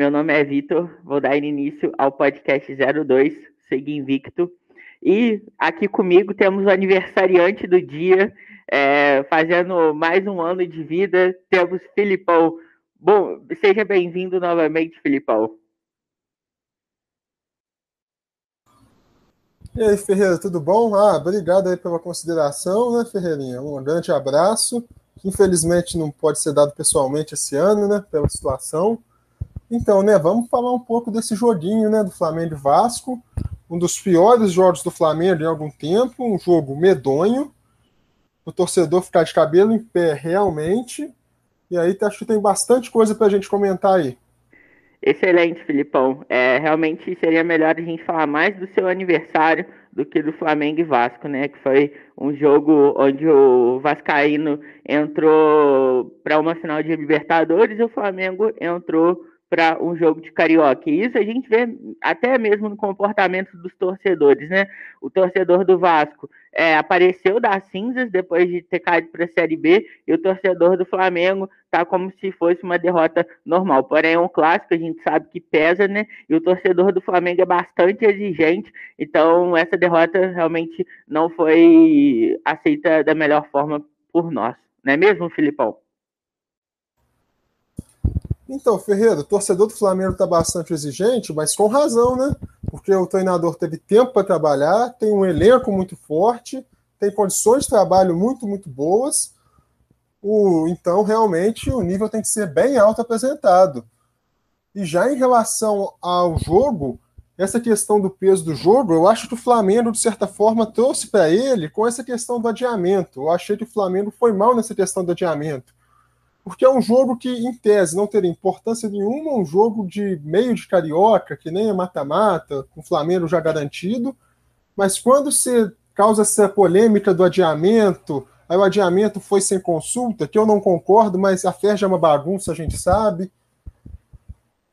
Meu nome é Vitor, vou dar início ao podcast 02, Segui Invicto. E aqui comigo temos o aniversariante do dia, é, fazendo mais um ano de vida, temos Filipão. Bom, seja bem-vindo novamente, Filipão. E aí, Ferreira, tudo bom? Ah, obrigado aí pela consideração, né, Ferreirinha? Um grande abraço. Infelizmente não pode ser dado pessoalmente esse ano, né, pela situação. Então, né, vamos falar um pouco desse joguinho, né, do Flamengo e Vasco. Um dos piores jogos do Flamengo em algum tempo, um jogo medonho. O torcedor ficar de cabelo em pé realmente. E aí acho que tem bastante coisa para a gente comentar aí. Excelente, Filipão. É, realmente seria melhor a gente falar mais do seu aniversário do que do Flamengo e Vasco, né? Que foi um jogo onde o Vascaíno entrou para uma final de Libertadores e o Flamengo entrou para um jogo de carioca. E isso a gente vê até mesmo no comportamento dos torcedores, né? O torcedor do Vasco é, apareceu das cinzas depois de ter caído para a Série B e o torcedor do Flamengo tá como se fosse uma derrota normal. Porém, é um clássico, a gente sabe que pesa, né? E o torcedor do Flamengo é bastante exigente, então essa derrota realmente não foi aceita da melhor forma por nós, não é mesmo, Filipão? Então, Ferreira, o torcedor do Flamengo está bastante exigente, mas com razão, né? Porque o treinador teve tempo para trabalhar, tem um elenco muito forte, tem condições de trabalho muito, muito boas. O, então, realmente, o nível tem que ser bem alto apresentado. E já em relação ao jogo, essa questão do peso do jogo, eu acho que o Flamengo, de certa forma, trouxe para ele com essa questão do adiamento. Eu achei que o Flamengo foi mal nessa questão do adiamento porque é um jogo que, em tese, não teria importância nenhuma, um jogo de meio de carioca, que nem é mata-mata, com o Flamengo já garantido, mas quando se causa essa polêmica do adiamento, aí o adiamento foi sem consulta, que eu não concordo, mas a FERJ é uma bagunça, a gente sabe.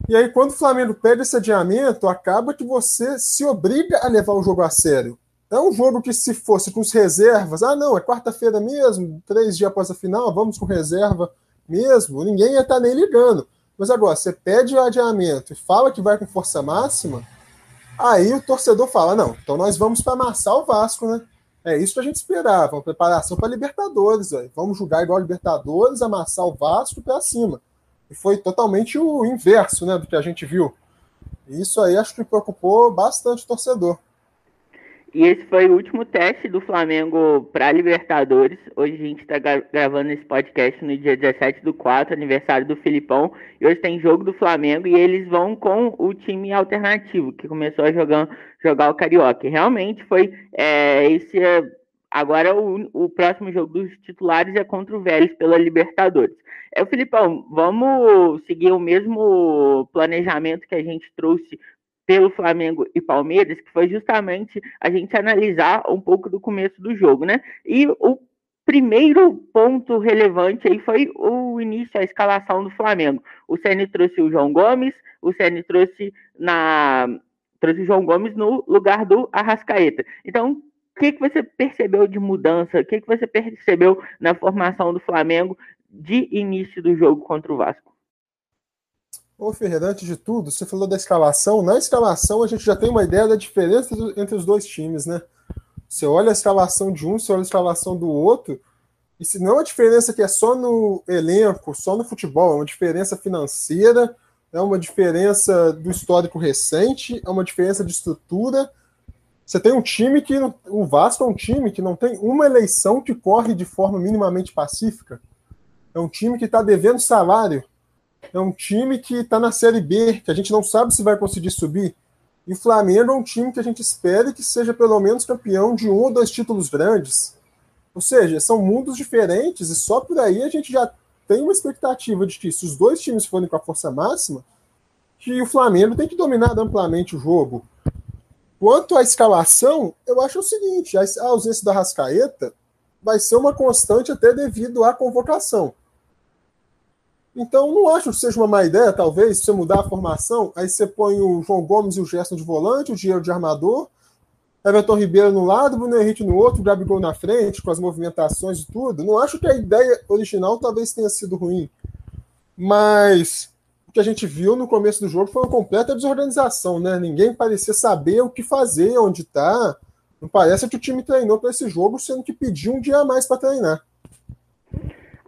E aí, quando o Flamengo pega esse adiamento, acaba que você se obriga a levar o jogo a sério. É um jogo que, se fosse com os reservas, ah, não, é quarta-feira mesmo, três dias após a final, vamos com reserva mesmo, ninguém ia estar tá nem ligando. Mas agora, você pede o adiamento e fala que vai com força máxima, aí o torcedor fala: não, então nós vamos para amassar o Vasco, né? É isso que a gente esperava, uma preparação para Libertadores. Vamos jogar igual a Libertadores, amassar o Vasco para cima. E foi totalmente o inverso né, do que a gente viu. Isso aí acho que preocupou bastante o torcedor. E esse foi o último teste do Flamengo para Libertadores. Hoje a gente está gravando esse podcast no dia 17 do 4, aniversário do Filipão. E hoje tem jogo do Flamengo e eles vão com o time alternativo, que começou a jogar, jogar o Carioca. E realmente foi é, esse. É, agora o, o próximo jogo dos titulares é contra o Vélez pela Libertadores. É, Filipão, vamos seguir o mesmo planejamento que a gente trouxe pelo Flamengo e Palmeiras, que foi justamente a gente analisar um pouco do começo do jogo, né? E o primeiro ponto relevante aí foi o início, a escalação do Flamengo. O Ceni trouxe o João Gomes, o Ceni trouxe na trouxe o João Gomes no lugar do Arrascaeta. Então, o que, que você percebeu de mudança? O que, que você percebeu na formação do Flamengo de início do jogo contra o Vasco? Ô, Ferreira, antes de tudo, você falou da escalação. Na escalação, a gente já tem uma ideia da diferença entre os dois times, né? Você olha a escalação de um, você olha a escalação do outro, e se não é uma diferença que é só no elenco, só no futebol, é uma diferença financeira, é uma diferença do histórico recente, é uma diferença de estrutura. Você tem um time que. O Vasco é um time que não tem uma eleição que corre de forma minimamente pacífica. É um time que está devendo salário é um time que está na Série B, que a gente não sabe se vai conseguir subir. E o Flamengo é um time que a gente espera que seja pelo menos campeão de um ou dois títulos grandes. Ou seja, são mundos diferentes e só por aí a gente já tem uma expectativa de que, se os dois times forem com a força máxima, que o Flamengo tem que dominar amplamente o jogo. Quanto à escalação, eu acho o seguinte: a ausência da Rascaeta vai ser uma constante até devido à convocação. Então, não acho que seja uma má ideia, talvez, você mudar a formação, aí você põe o João Gomes e o Gerson de volante, o Diego de armador, Everton Ribeiro no lado, Bruno Henrique no outro, Gabigol na frente, com as movimentações e tudo. Não acho que a ideia original talvez tenha sido ruim. Mas o que a gente viu no começo do jogo foi uma completa desorganização, né? Ninguém parecia saber o que fazer, onde está. Não parece que o time treinou para esse jogo, sendo que pediu um dia a mais para treinar.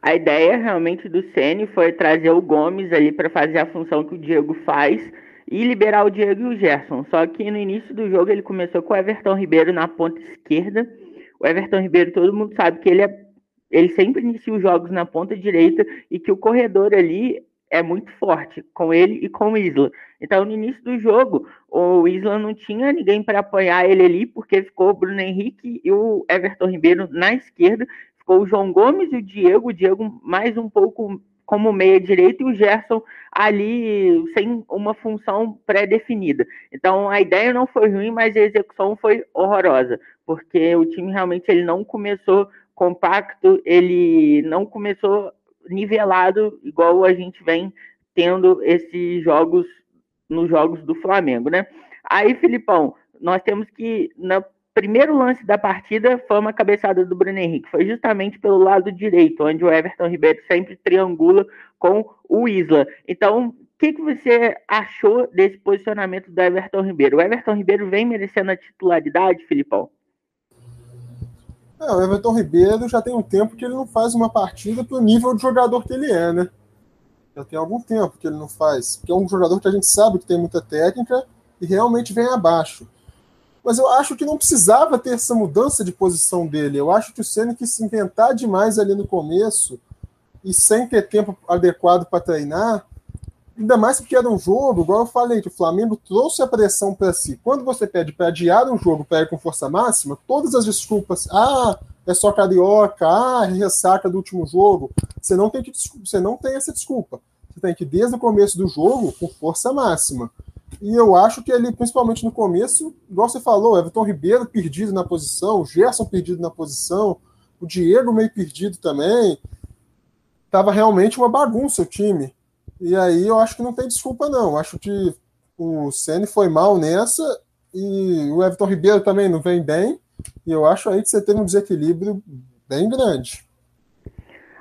A ideia realmente do Ceni foi trazer o Gomes ali para fazer a função que o Diego faz e liberar o Diego e o Gerson. Só que no início do jogo ele começou com o Everton Ribeiro na ponta esquerda. O Everton Ribeiro, todo mundo sabe que ele é ele sempre inicia os jogos na ponta direita e que o corredor ali é muito forte com ele e com o Isla. Então, no início do jogo, o Isla não tinha ninguém para apoiar ele ali, porque ficou o Bruno Henrique e o Everton Ribeiro na esquerda, ficou o João Gomes e o Diego, o Diego mais um pouco como meia direita e o Gerson ali sem uma função pré-definida. Então a ideia não foi ruim, mas a execução foi horrorosa, porque o time realmente ele não começou compacto, ele não começou nivelado, igual a gente vem tendo esses jogos nos jogos do Flamengo, né? Aí, Filipão, nós temos que, no primeiro lance da partida, foi uma cabeçada do Bruno Henrique. Foi justamente pelo lado direito, onde o Everton Ribeiro sempre triangula com o Isla. Então, o que, que você achou desse posicionamento do Everton Ribeiro? O Everton Ribeiro vem merecendo a titularidade, Filipão? É, o Everton Ribeiro já tem um tempo que ele não faz uma partida pro nível de jogador que ele é, né? Já tem algum tempo que ele não faz. Porque é um jogador que a gente sabe que tem muita técnica e realmente vem abaixo. Mas eu acho que não precisava ter essa mudança de posição dele. Eu acho que o Senna quis se inventar demais ali no começo e sem ter tempo adequado para treinar. Ainda mais porque era um jogo, igual eu falei, que o Flamengo trouxe a pressão para si. Quando você pede para adiar um jogo para ir com força máxima, todas as desculpas, ah, é só carioca, ah, ressaca do último jogo, você não tem que você não tem essa desculpa. Você tem que desde o começo do jogo com força máxima. E eu acho que ali, principalmente no começo, igual você falou, Everton Ribeiro perdido na posição, o Gerson perdido na posição, o Diego meio perdido também. Tava realmente uma bagunça o time. E aí eu acho que não tem desculpa, não. Acho que o Ceni foi mal nessa e o Everton Ribeiro também não vem bem. E eu acho aí que você teve um desequilíbrio bem grande.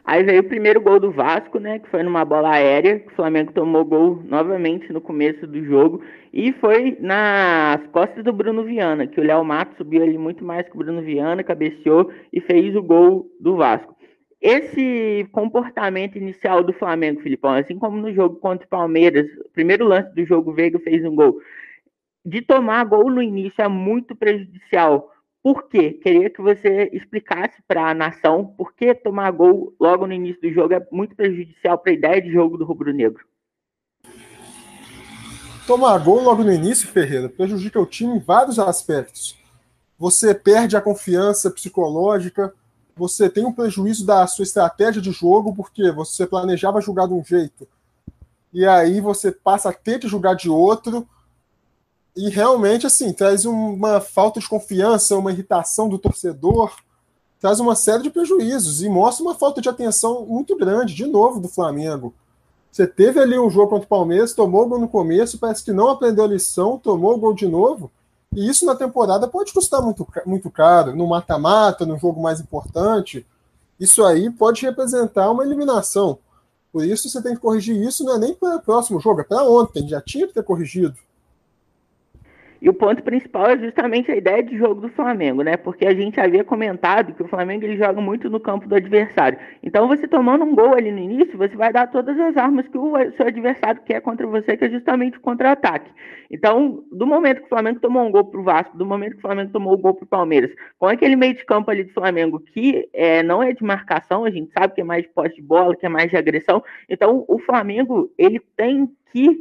Aí veio o primeiro gol do Vasco, né? Que foi numa bola aérea. Que o Flamengo tomou gol novamente no começo do jogo. E foi nas costas do Bruno Viana, que o Léo Matos subiu ali muito mais que o Bruno Viana, cabeceou e fez o gol do Vasco esse comportamento inicial do Flamengo, Filipão, assim como no jogo contra o Palmeiras, primeiro lance do jogo, o Veiga fez um gol, de tomar gol no início é muito prejudicial. Por quê? Queria que você explicasse para a nação por que tomar gol logo no início do jogo é muito prejudicial para a ideia de jogo do rubro-negro. Tomar gol logo no início, Ferreira, prejudica o time em vários aspectos. Você perde a confiança psicológica, você tem um prejuízo da sua estratégia de jogo, porque você planejava jogar de um jeito, e aí você passa a ter que jogar de outro, e realmente, assim, traz uma falta de confiança, uma irritação do torcedor, traz uma série de prejuízos, e mostra uma falta de atenção muito grande, de novo, do Flamengo. Você teve ali um jogo contra o Palmeiras, tomou o gol no começo, parece que não aprendeu a lição, tomou o gol de novo, e isso na temporada pode custar muito, muito caro, no mata-mata, no jogo mais importante. Isso aí pode representar uma eliminação. Por isso você tem que corrigir isso, não é nem para o próximo jogo, é para ontem, já tinha que ter corrigido. E o ponto principal é justamente a ideia de jogo do Flamengo, né? Porque a gente havia comentado que o Flamengo ele joga muito no campo do adversário. Então, você tomando um gol ali no início, você vai dar todas as armas que o seu adversário quer contra você, que é justamente o contra-ataque. Então, do momento que o Flamengo tomou um gol pro Vasco, do momento que o Flamengo tomou um gol pro Palmeiras, com aquele meio de campo ali do Flamengo que é, não é de marcação, a gente sabe que é mais de posse de bola, que é mais de agressão. Então, o Flamengo ele tem que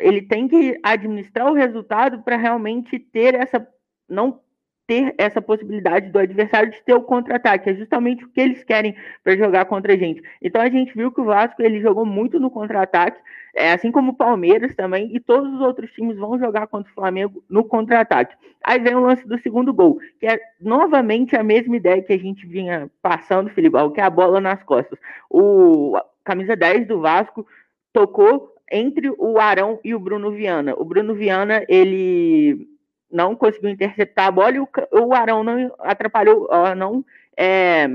ele tem que administrar o resultado para realmente ter essa não ter essa possibilidade do adversário de ter o contra-ataque, é justamente o que eles querem para jogar contra a gente. Então a gente viu que o Vasco ele jogou muito no contra-ataque, é, assim como o Palmeiras também, e todos os outros times vão jogar contra o Flamengo no contra-ataque. Aí vem o lance do segundo gol, que é novamente a mesma ideia que a gente vinha passando, Filibal, que é a bola nas costas. O camisa 10 do Vasco tocou entre o Arão e o Bruno Viana. O Bruno Viana, ele não conseguiu interceptar a bola e o, Arão não atrapalhou, não é,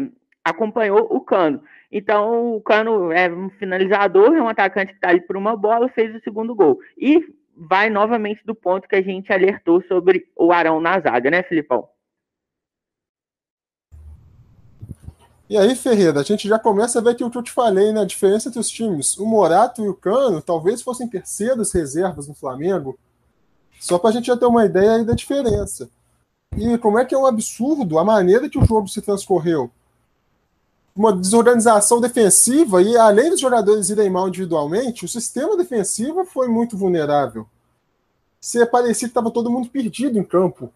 acompanhou o cano. Então, o Cano é um finalizador, é um atacante que está ali por uma bola, fez o segundo gol. E vai novamente do ponto que a gente alertou sobre o Arão na zaga, né, Filipão? E aí, Ferreira, a gente já começa a ver aquilo que eu te falei, né? A diferença entre os times. O Morato e o Cano talvez fossem terceiros reservas no Flamengo, só para a gente já ter uma ideia da diferença. E como é que é um absurdo a maneira que o jogo se transcorreu. Uma desorganização defensiva, e além dos jogadores irem mal individualmente, o sistema defensivo foi muito vulnerável. Se parecia que estava todo mundo perdido em campo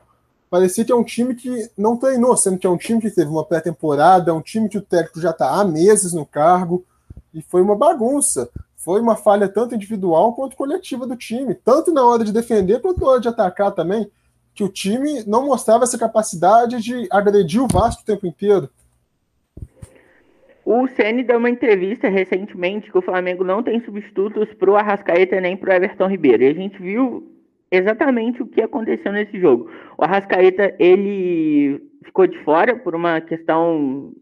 parecia que é um time que não treinou, sendo que é um time que teve uma pré-temporada, é um time que o técnico já está há meses no cargo, e foi uma bagunça. Foi uma falha tanto individual quanto coletiva do time, tanto na hora de defender quanto na hora de atacar também, que o time não mostrava essa capacidade de agredir o Vasco o tempo inteiro. O Ceni deu uma entrevista recentemente que o Flamengo não tem substitutos para o Arrascaeta nem para o Everton Ribeiro. E a gente viu exatamente o que aconteceu nesse jogo. O Arrascaeta, ele ficou de fora por uma questão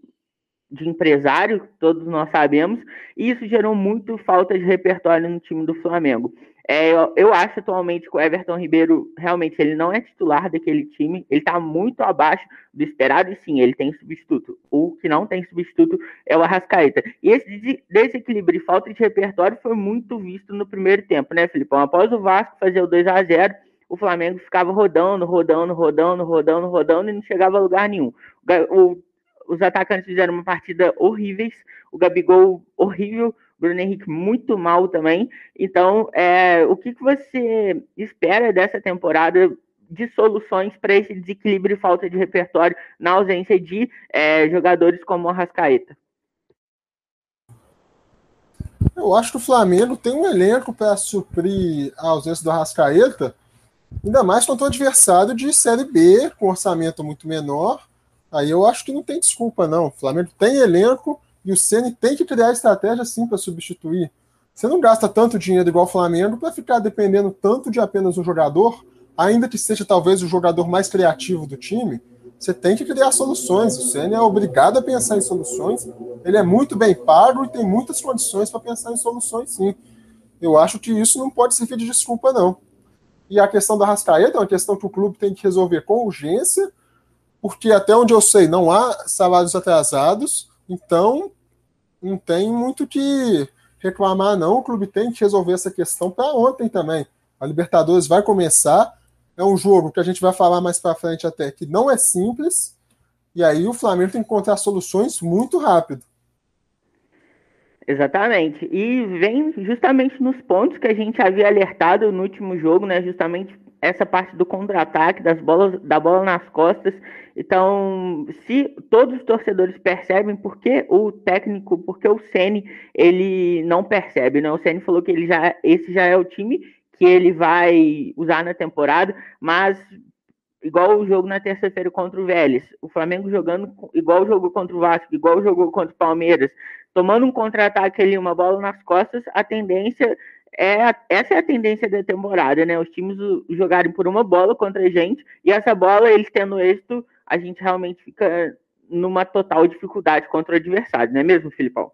de empresário, todos nós sabemos, e isso gerou muito falta de repertório no time do Flamengo. É, eu, eu, acho atualmente que o Everton Ribeiro realmente ele não é titular daquele time, ele está muito abaixo do esperado, e sim, ele tem substituto. O que não tem substituto é o Arrascaeta. E esse desequilíbrio e falta de repertório foi muito visto no primeiro tempo, né, Filipão? Após o Vasco fazer o 2 a 0 o Flamengo ficava rodando, rodando, rodando, rodando, rodando e não chegava a lugar nenhum. O, os atacantes fizeram uma partida horríveis, o Gabigol horrível, Bruno Henrique muito mal também. Então, é, o que, que você espera dessa temporada de soluções para esse desequilíbrio e falta de repertório na ausência de é, jogadores como o Rascaeta? Eu acho que o Flamengo tem um elenco para suprir a ausência do Arrascaeta, ainda mais contra um adversário de Série B, com orçamento muito menor. Aí eu acho que não tem desculpa, não. O Flamengo tem elenco e o Ceni tem que criar estratégia sim para substituir. Você não gasta tanto dinheiro igual o Flamengo para ficar dependendo tanto de apenas um jogador, ainda que seja talvez o jogador mais criativo do time. Você tem que criar soluções. O Ceni é obrigado a pensar em soluções. Ele é muito bem pago e tem muitas condições para pensar em soluções, sim. Eu acho que isso não pode servir de desculpa, não. E a questão da Rascaeta é uma questão que o clube tem que resolver com urgência, porque até onde eu sei não há salários atrasados então, não tem muito que reclamar, não. O clube tem que resolver essa questão para ontem também. A Libertadores vai começar. É um jogo que a gente vai falar mais para frente até que não é simples. E aí o Flamengo tem que encontrar soluções muito rápido. Exatamente. E vem justamente nos pontos que a gente havia alertado no último jogo, né? Justamente essa parte do contra-ataque, das bolas, da bola nas costas. Então, se todos os torcedores percebem, por que o técnico, porque o Ceni ele não percebe, né? O Ceni falou que ele já, esse já é o time que ele vai usar na temporada, mas igual o jogo na terça-feira contra o Vélez, o Flamengo jogando igual jogou contra o Vasco, igual jogou contra o Palmeiras, tomando um contra-ataque ali, uma bola nas costas, a tendência é, essa é a tendência da temporada, né? Os times jogarem por uma bola contra a gente e essa bola, eles tendo êxito, a gente realmente fica numa total dificuldade contra o adversário, não é mesmo, Filipão?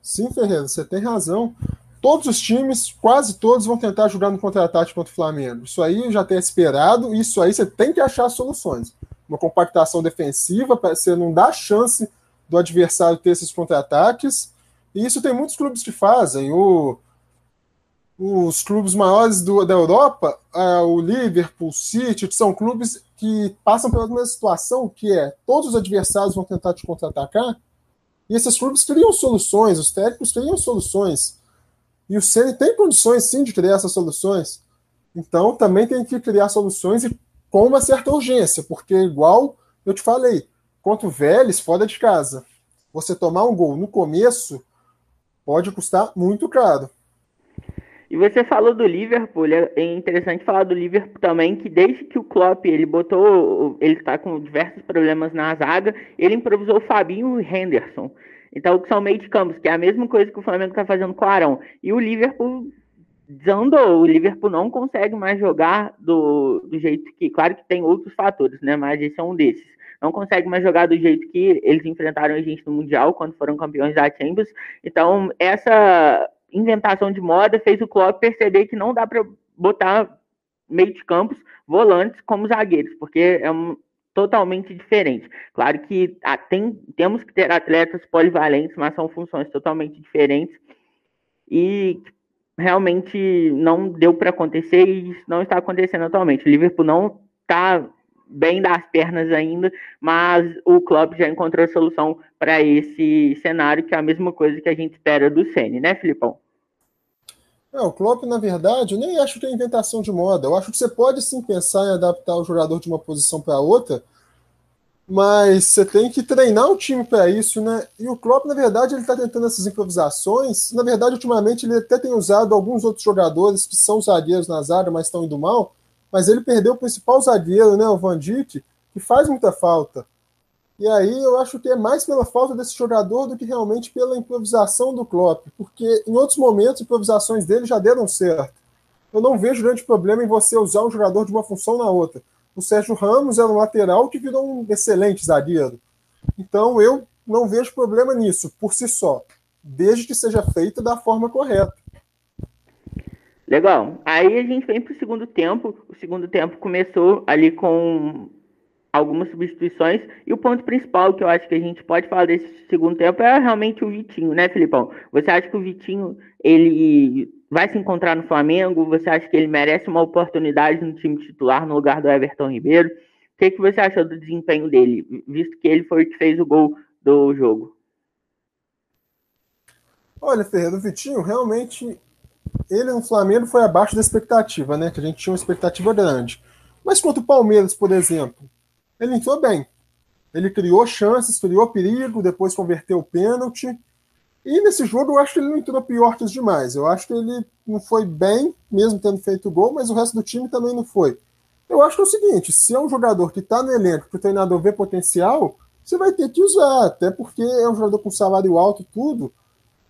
Sim, Ferreira, você tem razão. Todos os times, quase todos, vão tentar jogar no contra-ataque contra o Flamengo. Isso aí já tem esperado, isso aí você tem que achar soluções. Uma compactação defensiva, você não dá chance do adversário ter esses contra-ataques e isso tem muitos clubes que fazem. O, os clubes maiores do, da Europa, o Liverpool, o City, são clubes que passam pela mesma situação, que é todos os adversários vão tentar te contra-atacar, e esses clubes criam soluções, os técnicos criam soluções. E o Ceni tem condições sim de criar essas soluções. Então também tem que criar soluções e com uma certa urgência, porque igual eu te falei, contra o Vélez, fora de casa, você tomar um gol no começo pode custar muito caro. E você falou do Liverpool, é interessante falar do Liverpool também, que desde que o Klopp ele botou, ele está com diversos problemas na zaga, ele improvisou o Fabinho e Henderson. Então, que são meio de campos, que é a mesma coisa que o Flamengo está fazendo com o Arão. E o Liverpool desandou. O Liverpool não consegue mais jogar do, do jeito que. Claro que tem outros fatores, né? Mas esse é um desses. Não consegue mais jogar do jeito que eles enfrentaram a gente no Mundial quando foram campeões da Champions. Então, essa inventação de moda fez o Klopp perceber que não dá para botar meio de campos volantes como zagueiros, porque é um, totalmente diferente. Claro que tem, temos que ter atletas polivalentes, mas são funções totalmente diferentes e realmente não deu para acontecer e isso não está acontecendo atualmente. O Liverpool não está bem das pernas ainda, mas o clube já encontrou a solução para esse cenário, que é a mesma coisa que a gente espera do Ceni, né, Filipão? É, o Klopp, na verdade, eu nem acho que é inventação de moda. Eu acho que você pode sim pensar em adaptar o jogador de uma posição para outra, mas você tem que treinar o time para isso, né? E o Klopp, na verdade, ele está tentando essas improvisações. Na verdade, ultimamente, ele até tem usado alguns outros jogadores que são zagueiros na zaga, mas estão indo mal. Mas ele perdeu o principal zagueiro, né, o Van Dijk, que faz muita falta. E aí eu acho que é mais pela falta desse jogador do que realmente pela improvisação do Klopp, porque em outros momentos improvisações dele já deram certo. Eu não vejo grande problema em você usar um jogador de uma função na outra. O Sérgio Ramos era um lateral que virou um excelente zagueiro. Então eu não vejo problema nisso, por si só, desde que seja feito da forma correta. Legal. Aí a gente vem para o segundo tempo. O segundo tempo começou ali com algumas substituições. E o ponto principal que eu acho que a gente pode falar desse segundo tempo é realmente o Vitinho, né, Filipão? Você acha que o Vitinho ele vai se encontrar no Flamengo? Você acha que ele merece uma oportunidade no time titular no lugar do Everton Ribeiro? O que, que você achou do desempenho dele, visto que ele foi o que fez o gol do jogo? Olha, Ferreira, o Vitinho realmente ele no Flamengo foi abaixo da expectativa, né? Que a gente tinha uma expectativa grande. Mas contra o Palmeiras, por exemplo, ele entrou bem. Ele criou chances, criou perigo, depois converteu o pênalti. E nesse jogo eu acho que ele não entrou pior que os demais. Eu acho que ele não foi bem, mesmo tendo feito gol, mas o resto do time também não foi. Eu acho que é o seguinte: se é um jogador que está no elenco, que o treinador vê potencial, você vai ter que usar, até porque é um jogador com salário alto tudo.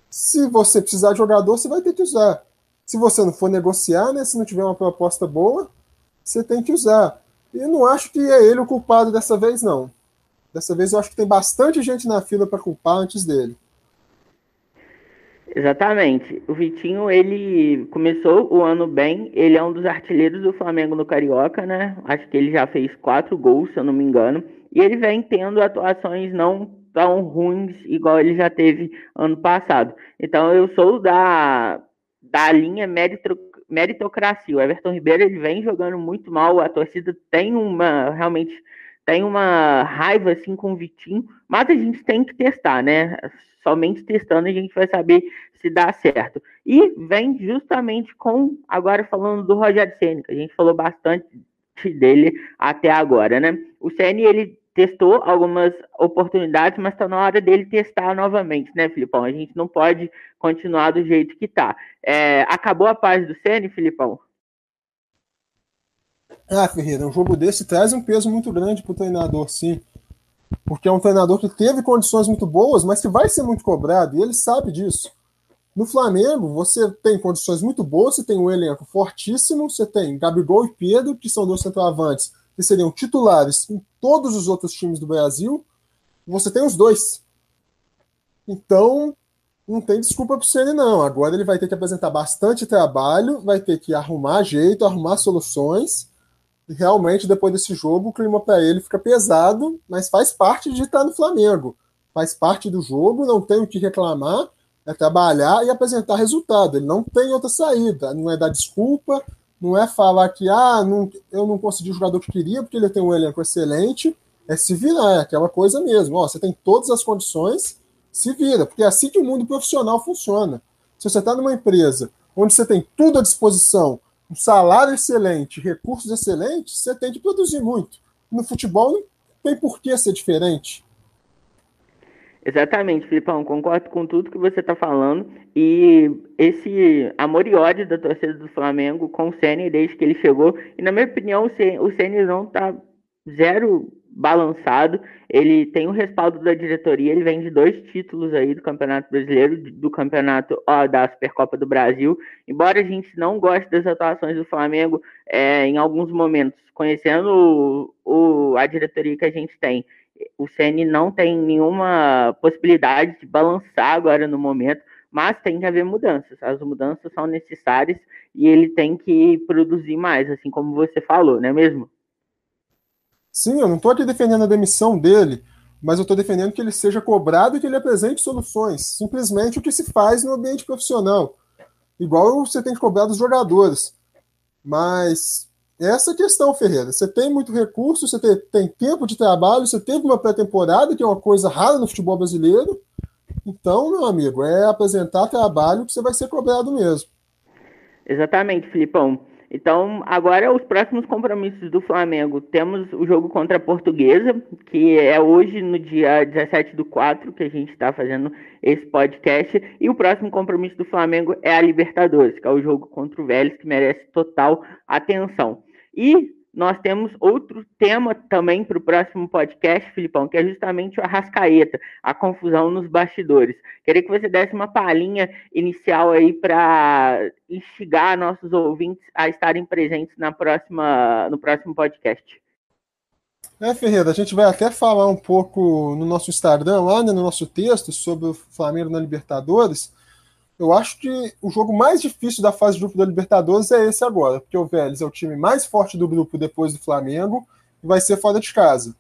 Se você precisar de jogador, você vai ter que usar. Se você não for negociar, né, se não tiver uma proposta boa, você tem que usar. E não acho que é ele o culpado dessa vez, não. Dessa vez eu acho que tem bastante gente na fila para culpar antes dele. Exatamente. O Vitinho, ele começou o ano bem. Ele é um dos artilheiros do Flamengo no Carioca, né? Acho que ele já fez quatro gols, se eu não me engano. E ele vem tendo atuações não tão ruins igual ele já teve ano passado. Então eu sou da, da linha meritocracia. O Everton Ribeiro ele vem jogando muito mal, a torcida tem uma realmente tem uma raiva assim com o Vitinho, mas a gente tem que testar, né? Somente testando a gente vai saber se dá certo. E vem justamente com agora falando do Rogério Ceni, que a gente falou bastante dele até agora, né? O Ceni ele testou algumas oportunidades, mas está na hora dele testar novamente, né, Filipão? A gente não pode continuar do jeito que está. É, acabou a paz do Ceni, Filipão? Ah, Ferreira, um jogo desse traz um peso muito grande para o treinador, sim. Porque é um treinador que teve condições muito boas, mas que vai ser muito cobrado, e ele sabe disso. No Flamengo, você tem condições muito boas, você tem um elenco fortíssimo, você tem Gabigol e Pedro, que são dois centroavantes que seriam titulares em todos os outros times do Brasil, você tem os dois. Então, não tem desculpa para o Ceni não. Agora ele vai ter que apresentar bastante trabalho, vai ter que arrumar jeito, arrumar soluções. Realmente, depois desse jogo, o clima para ele fica pesado, mas faz parte de estar no Flamengo. Faz parte do jogo, não tem o que reclamar, é trabalhar e apresentar resultado. Ele não tem outra saída, não é dar desculpa, não é falar que ah, não, eu não consegui o jogador que queria porque ele tem um elenco excelente. É se virar, é aquela coisa mesmo. Ó, você tem todas as condições, se vira, porque é assim que o mundo profissional funciona. Se você está numa empresa onde você tem tudo à disposição, um salário excelente, recursos excelentes, você tem que produzir muito. No futebol não tem por que ser diferente. Exatamente, Filipão, concordo com tudo que você está falando. E esse amor e ódio da torcida do Flamengo com o Ceni desde que ele chegou. E na minha opinião, o Ceni não está zero balançado. Ele tem o respaldo da diretoria, ele vem de dois títulos aí do Campeonato Brasileiro, do Campeonato ó, da Supercopa do Brasil. Embora a gente não goste das atuações do Flamengo é, em alguns momentos, conhecendo o, o, a diretoria que a gente tem, o CN não tem nenhuma possibilidade de balançar agora no momento, mas tem que haver mudanças. As mudanças são necessárias e ele tem que produzir mais, assim como você falou, não é mesmo? Sim, eu não estou aqui defendendo a demissão dele, mas eu estou defendendo que ele seja cobrado e que ele apresente soluções. Simplesmente o que se faz no ambiente profissional. Igual você tem que cobrar dos jogadores. Mas essa é questão, Ferreira. Você tem muito recurso, você tem, tem tempo de trabalho, você teve uma pré-temporada, que é uma coisa rara no futebol brasileiro. Então, meu amigo, é apresentar trabalho que você vai ser cobrado mesmo. Exatamente, Filipão. Então, agora os próximos compromissos do Flamengo. Temos o jogo contra a Portuguesa, que é hoje, no dia 17 do 4, que a gente está fazendo esse podcast. E o próximo compromisso do Flamengo é a Libertadores, que é o jogo contra o Vélez, que merece total atenção. E nós temos outro tema também para o próximo podcast, Filipão, que é justamente o Arrascaeta, a confusão nos bastidores. Queria que você desse uma palhinha inicial aí para instigar nossos ouvintes a estarem presentes na próxima, no próximo podcast. É, Ferreira, a gente vai até falar um pouco no nosso Instagram, lá né, no nosso texto, sobre o Flamengo na Libertadores. Eu acho que o jogo mais difícil da fase de grupo da Libertadores é esse agora, porque o Vélez é o time mais forte do grupo depois do Flamengo e vai ser fora de casa.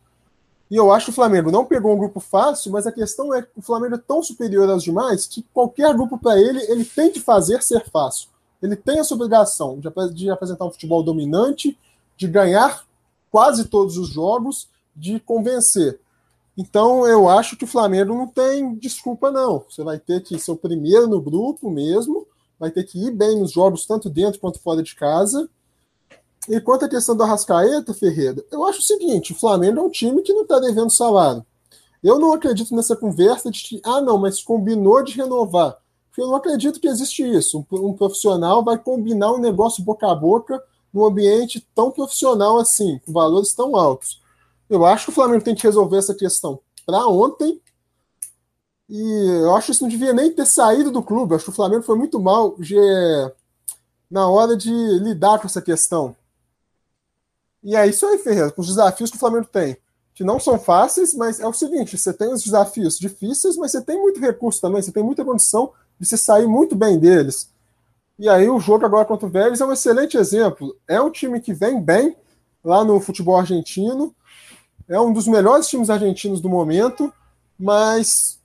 E eu acho que o Flamengo não pegou um grupo fácil, mas a questão é que o Flamengo é tão superior aos demais que qualquer grupo para ele, ele tem que fazer ser fácil. Ele tem essa obrigação de, de apresentar um futebol dominante, de ganhar quase todos os jogos, de convencer. Então, eu acho que o Flamengo não tem desculpa, não. Você vai ter que ser o primeiro no grupo mesmo, vai ter que ir bem nos jogos, tanto dentro quanto fora de casa. E quanto à questão do Arrascaeta, Ferreira, eu acho o seguinte: o Flamengo é um time que não está devendo salário. Eu não acredito nessa conversa de que, ah, não, mas combinou de renovar. Porque eu não acredito que existe isso. Um, um profissional vai combinar um negócio boca a boca num ambiente tão profissional assim, com valores tão altos. Eu acho que o Flamengo tem que resolver essa questão para ontem. E eu acho que isso não devia nem ter saído do clube. Eu acho que o Flamengo foi muito mal de, na hora de lidar com essa questão. E é isso aí, Ferreira, com os desafios que o Flamengo tem, que não são fáceis, mas é o seguinte: você tem os desafios difíceis, mas você tem muito recurso também, você tem muita condição de se sair muito bem deles. E aí o jogo agora contra o Vélez é um excelente exemplo. É um time que vem bem lá no futebol argentino, é um dos melhores times argentinos do momento, mas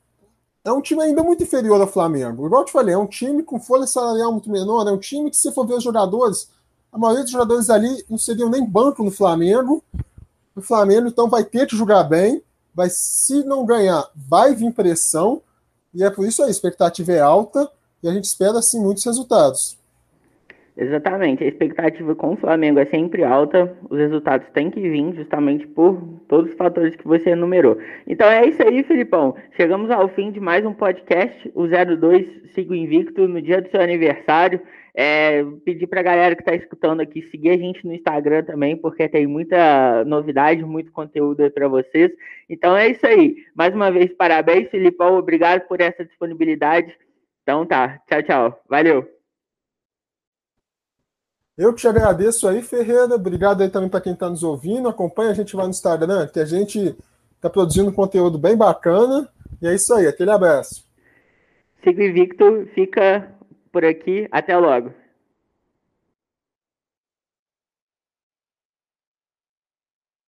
é um time ainda muito inferior ao Flamengo. Igual eu te falei, é um time com folha salarial muito menor, é um time que, se for ver os jogadores, a maioria dos jogadores ali não seriam nem banco no Flamengo. O Flamengo, então, vai ter que jogar bem, vai, se não ganhar, vai vir pressão, e é por isso a expectativa é alta, e a gente espera, assim, muitos resultados. Exatamente, a expectativa com o Flamengo é sempre alta, os resultados têm que vir justamente por todos os fatores que você enumerou. Então é isso aí, Filipão. Chegamos ao fim de mais um podcast, o 02 Sigo Invicto, no dia do seu aniversário. É, pedir para a galera que está escutando aqui seguir a gente no Instagram também, porque tem muita novidade, muito conteúdo aí para vocês. Então é isso aí. Mais uma vez, parabéns, Filipão. Obrigado por essa disponibilidade. Então tá, tchau, tchau. Valeu. Eu que te agradeço aí, Ferreira. Obrigado aí também para quem está nos ouvindo. Acompanha a gente lá no Instagram, que a gente está produzindo conteúdo bem bacana. E é isso aí. Aquele abraço. Sigo Victor, fica por aqui. Até logo.